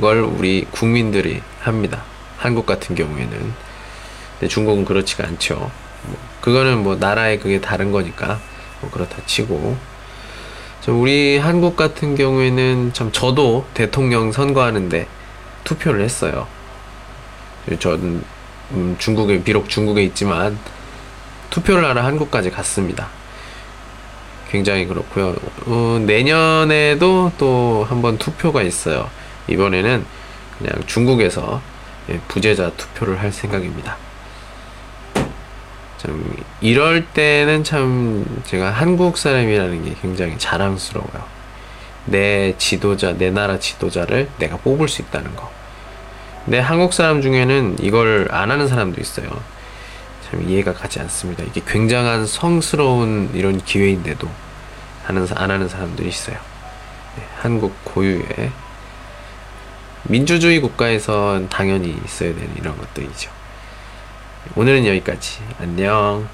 걸 우리 국민들이 합니다. 한국 같은 경우에는. 근데 중국은 그렇지가 않죠. 뭐 그거는 뭐 나라의 그게 다른 거니까 뭐 그렇다 치고. 참 우리 한국 같은 경우에는 참 저도 대통령 선거하는데 투표를 했어요. 저는 음, 중국에 비록 중국에 있지만 투표를 하러 한국까지 갔습니다. 굉장히 그렇고요. 어, 내년에도 또 한번 투표가 있어요. 이번에는 그냥 중국에서 예, 부재자 투표를 할 생각입니다. 참 이럴 때는 참 제가 한국 사람이라는 게 굉장히 자랑스러워요. 내 지도자, 내 나라 지도자를 내가 뽑을 수 있다는 거. 근데 한국 사람 중에는 이걸 안 하는 사람도 있어요. 참 이해가 가지 않습니다. 이게 굉장한 성스러운 이런 기회인데도 하는 사- 안 하는 사람들이 있어요. 네, 한국 고유의 민주주의 국가에선 당연히 있어야 되는 이런 것들이죠. 오늘은 여기까지. 안녕.